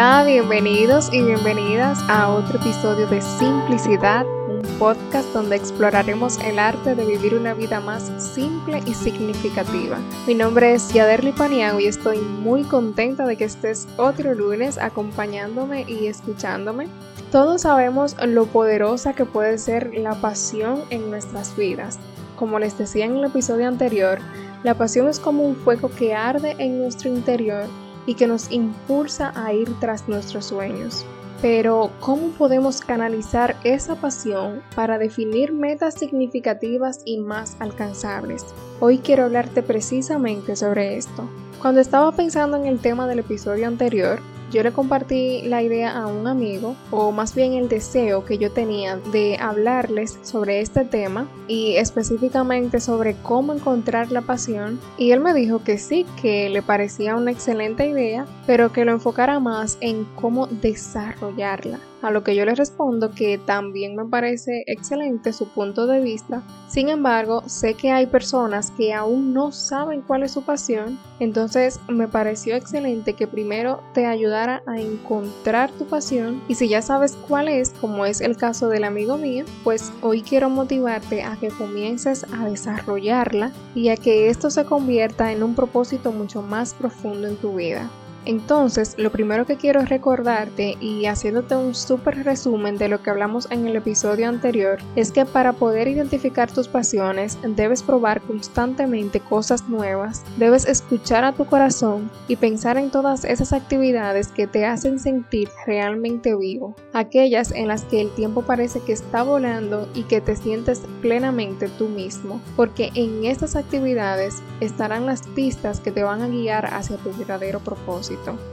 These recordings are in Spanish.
Hola, bienvenidos y bienvenidas a otro episodio de Simplicidad, un podcast donde exploraremos el arte de vivir una vida más simple y significativa. Mi nombre es Yaderli Paniago y estoy muy contenta de que estés otro lunes acompañándome y escuchándome. Todos sabemos lo poderosa que puede ser la pasión en nuestras vidas. Como les decía en el episodio anterior, la pasión es como un fuego que arde en nuestro interior y que nos impulsa a ir tras nuestros sueños. Pero, ¿cómo podemos canalizar esa pasión para definir metas significativas y más alcanzables? Hoy quiero hablarte precisamente sobre esto. Cuando estaba pensando en el tema del episodio anterior, yo le compartí la idea a un amigo, o más bien el deseo que yo tenía de hablarles sobre este tema y específicamente sobre cómo encontrar la pasión. Y él me dijo que sí, que le parecía una excelente idea, pero que lo enfocara más en cómo desarrollarla. A lo que yo le respondo que también me parece excelente su punto de vista. Sin embargo, sé que hay personas que aún no saben cuál es su pasión, entonces me pareció excelente que primero te ayudara a encontrar tu pasión y si ya sabes cuál es, como es el caso del amigo mío, pues hoy quiero motivarte a que comiences a desarrollarla y a que esto se convierta en un propósito mucho más profundo en tu vida. Entonces, lo primero que quiero recordarte y haciéndote un súper resumen de lo que hablamos en el episodio anterior, es que para poder identificar tus pasiones debes probar constantemente cosas nuevas, debes escuchar a tu corazón y pensar en todas esas actividades que te hacen sentir realmente vivo, aquellas en las que el tiempo parece que está volando y que te sientes plenamente tú mismo, porque en estas actividades estarán las pistas que te van a guiar hacia tu verdadero propósito.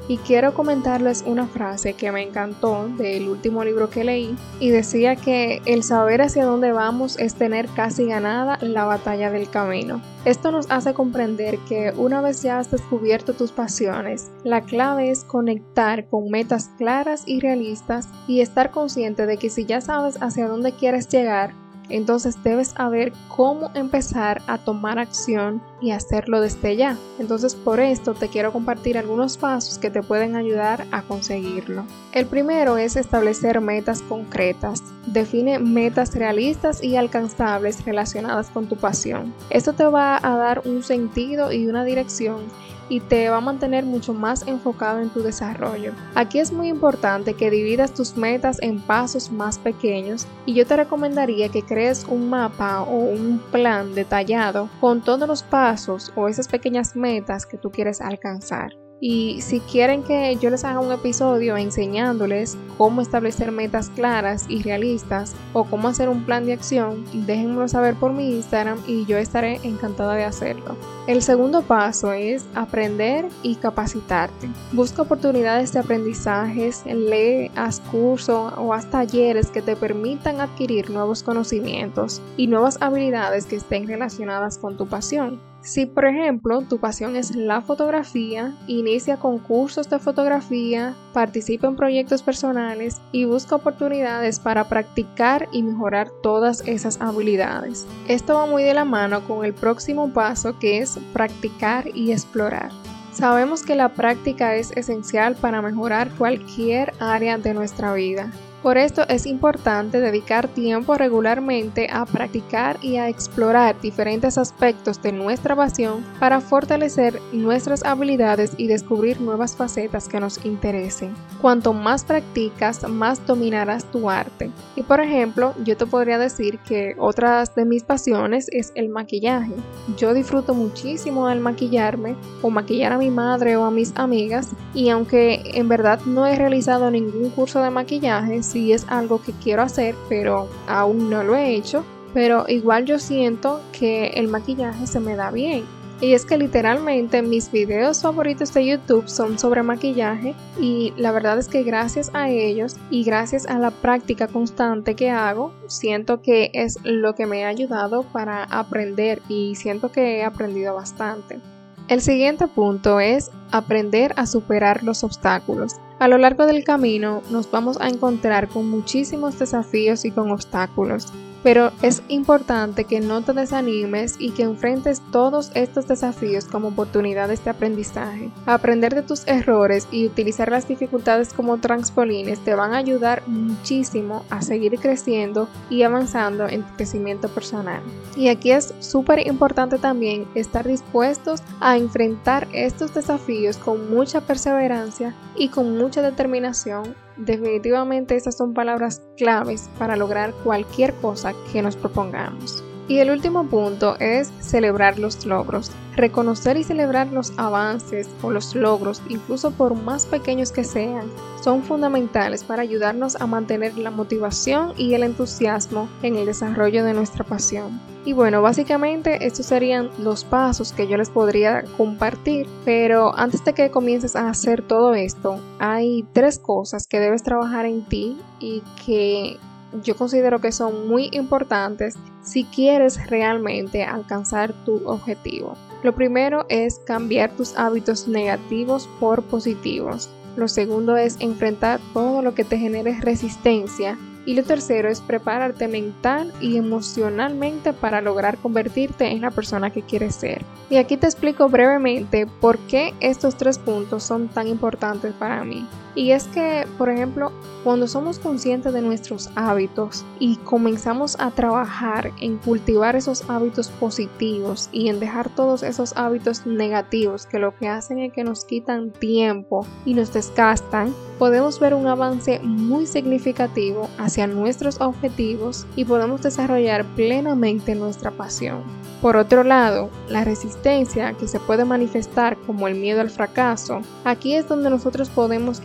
Y quiero comentarles una frase que me encantó del último libro que leí y decía que el saber hacia dónde vamos es tener casi ganada la batalla del camino. Esto nos hace comprender que una vez ya has descubierto tus pasiones, la clave es conectar con metas claras y realistas y estar consciente de que si ya sabes hacia dónde quieres llegar, entonces debes saber cómo empezar a tomar acción y hacerlo desde ya. Entonces por esto te quiero compartir algunos pasos que te pueden ayudar a conseguirlo. El primero es establecer metas concretas. Define metas realistas y alcanzables relacionadas con tu pasión. Esto te va a dar un sentido y una dirección y te va a mantener mucho más enfocado en tu desarrollo. Aquí es muy importante que dividas tus metas en pasos más pequeños y yo te recomendaría que crees un mapa o un plan detallado con todos los pasos o esas pequeñas metas que tú quieres alcanzar. Y si quieren que yo les haga un episodio enseñándoles cómo establecer metas claras y realistas o cómo hacer un plan de acción, déjenmelo saber por mi Instagram y yo estaré encantada de hacerlo. El segundo paso es aprender y capacitarte. Busca oportunidades de aprendizajes, lee, haz cursos o haz talleres que te permitan adquirir nuevos conocimientos y nuevas habilidades que estén relacionadas con tu pasión. Si, por ejemplo, tu pasión es la fotografía, inicia concursos de fotografía, participa en proyectos personales y busca oportunidades para practicar y mejorar todas esas habilidades. Esto va muy de la mano con el próximo paso que es practicar y explorar. Sabemos que la práctica es esencial para mejorar cualquier área de nuestra vida. Por esto es importante dedicar tiempo regularmente a practicar y a explorar diferentes aspectos de nuestra pasión para fortalecer nuestras habilidades y descubrir nuevas facetas que nos interesen. Cuanto más practicas, más dominarás tu arte. Y por ejemplo, yo te podría decir que otras de mis pasiones es el maquillaje. Yo disfruto muchísimo al maquillarme o maquillar a mi madre o a mis amigas y aunque en verdad no he realizado ningún curso de maquillaje, sí es algo que quiero hacer, pero aún no lo he hecho. Pero igual yo siento que el maquillaje se me da bien. Y es que literalmente mis videos favoritos de YouTube son sobre maquillaje y la verdad es que gracias a ellos y gracias a la práctica constante que hago, siento que es lo que me ha ayudado para aprender y siento que he aprendido bastante. El siguiente punto es aprender a superar los obstáculos. A lo largo del camino nos vamos a encontrar con muchísimos desafíos y con obstáculos. Pero es importante que no te desanimes y que enfrentes todos estos desafíos como oportunidades de aprendizaje. Aprender de tus errores y utilizar las dificultades como transpolines te van a ayudar muchísimo a seguir creciendo y avanzando en tu crecimiento personal. Y aquí es súper importante también estar dispuestos a enfrentar estos desafíos con mucha perseverancia y con mucha determinación Definitivamente estas son palabras claves para lograr cualquier cosa que nos propongamos. Y el último punto es celebrar los logros. Reconocer y celebrar los avances o los logros, incluso por más pequeños que sean, son fundamentales para ayudarnos a mantener la motivación y el entusiasmo en el desarrollo de nuestra pasión. Y bueno, básicamente estos serían los pasos que yo les podría compartir, pero antes de que comiences a hacer todo esto, hay tres cosas que debes trabajar en ti y que yo considero que son muy importantes si quieres realmente alcanzar tu objetivo. Lo primero es cambiar tus hábitos negativos por positivos. Lo segundo es enfrentar todo lo que te genere resistencia y lo tercero es prepararte mental y emocionalmente para lograr convertirte en la persona que quieres ser. Y aquí te explico brevemente por qué estos tres puntos son tan importantes para mí. Y es que, por ejemplo, cuando somos conscientes de nuestros hábitos y comenzamos a trabajar en cultivar esos hábitos positivos y en dejar todos esos hábitos negativos que lo que hacen es que nos quitan tiempo y nos desgastan, podemos ver un avance muy significativo hacia nuestros objetivos y podemos desarrollar plenamente nuestra pasión. Por otro lado, la resistencia que se puede manifestar como el miedo al fracaso, aquí es donde nosotros podemos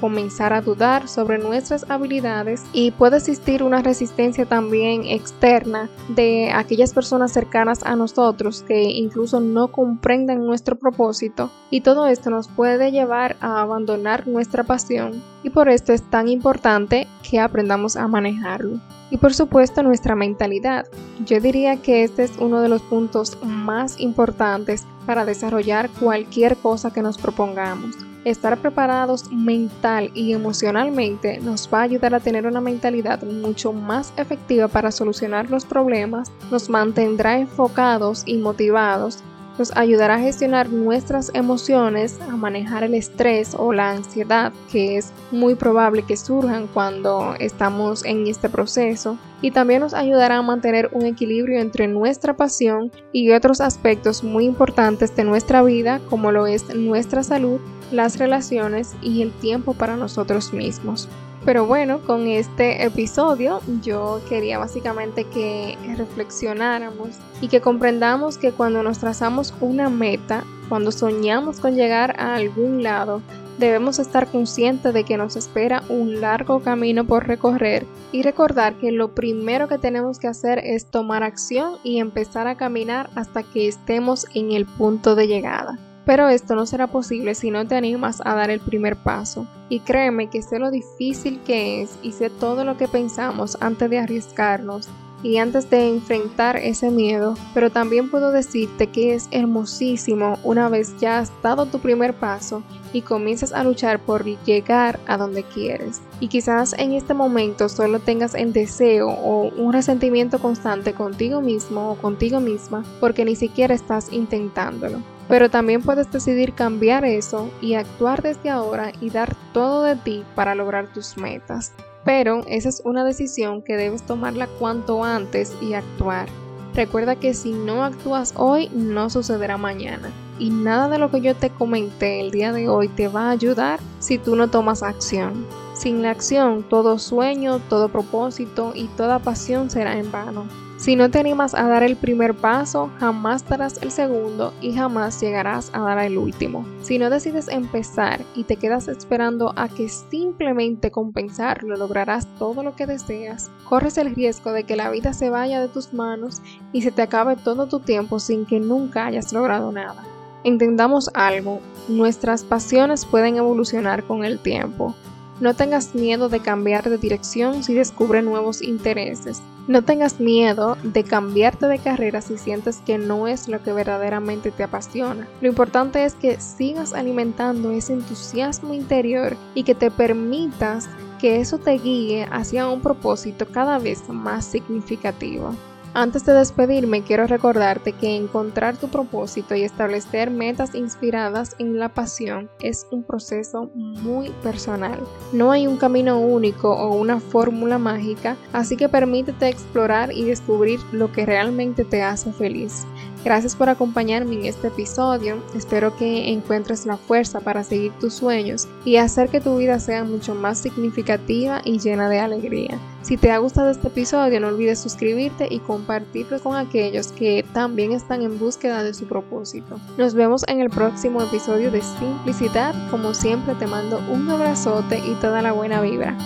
comenzar a dudar sobre nuestras habilidades y puede existir una resistencia también externa de aquellas personas cercanas a nosotros que incluso no comprenden nuestro propósito y todo esto nos puede llevar a abandonar nuestra pasión y por esto es tan importante que aprendamos a manejarlo y por supuesto nuestra mentalidad. Yo diría que este es uno de los puntos más importantes para desarrollar cualquier cosa que nos propongamos. Estar preparados mental y emocionalmente nos va a ayudar a tener una mentalidad mucho más efectiva para solucionar los problemas, nos mantendrá enfocados y motivados nos ayudará a gestionar nuestras emociones, a manejar el estrés o la ansiedad que es muy probable que surjan cuando estamos en este proceso y también nos ayudará a mantener un equilibrio entre nuestra pasión y otros aspectos muy importantes de nuestra vida como lo es nuestra salud, las relaciones y el tiempo para nosotros mismos. Pero bueno, con este episodio yo quería básicamente que reflexionáramos y que comprendamos que cuando nos trazamos una meta, cuando soñamos con llegar a algún lado, debemos estar conscientes de que nos espera un largo camino por recorrer y recordar que lo primero que tenemos que hacer es tomar acción y empezar a caminar hasta que estemos en el punto de llegada. Pero esto no será posible si no te animas a dar el primer paso. Y créeme que sé lo difícil que es y sé todo lo que pensamos antes de arriesgarnos y antes de enfrentar ese miedo, pero también puedo decirte que es hermosísimo una vez ya has dado tu primer paso y comienzas a luchar por llegar a donde quieres. Y quizás en este momento solo tengas el deseo o un resentimiento constante contigo mismo o contigo misma porque ni siquiera estás intentándolo. Pero también puedes decidir cambiar eso y actuar desde ahora y dar todo de ti para lograr tus metas. Pero esa es una decisión que debes tomarla cuanto antes y actuar. Recuerda que si no actúas hoy, no sucederá mañana. Y nada de lo que yo te comenté el día de hoy te va a ayudar si tú no tomas acción. Sin la acción, todo sueño, todo propósito y toda pasión será en vano. Si no te animas a dar el primer paso, jamás darás el segundo y jamás llegarás a dar el último. Si no decides empezar y te quedas esperando a que simplemente compensarlo lograrás todo lo que deseas, corres el riesgo de que la vida se vaya de tus manos y se te acabe todo tu tiempo sin que nunca hayas logrado nada. Entendamos algo, nuestras pasiones pueden evolucionar con el tiempo. No tengas miedo de cambiar de dirección si descubres nuevos intereses. No tengas miedo de cambiarte de carrera si sientes que no es lo que verdaderamente te apasiona. Lo importante es que sigas alimentando ese entusiasmo interior y que te permitas que eso te guíe hacia un propósito cada vez más significativo. Antes de despedirme, quiero recordarte que encontrar tu propósito y establecer metas inspiradas en la pasión es un proceso muy personal. No hay un camino único o una fórmula mágica, así que permítete explorar y descubrir lo que realmente te hace feliz. Gracias por acompañarme en este episodio. Espero que encuentres la fuerza para seguir tus sueños y hacer que tu vida sea mucho más significativa y llena de alegría. Si te ha gustado este episodio, no olvides suscribirte y compartirlo con aquellos que también están en búsqueda de su propósito. Nos vemos en el próximo episodio de Simplicidad. Como siempre, te mando un abrazote y toda la buena vibra.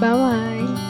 Bye bye.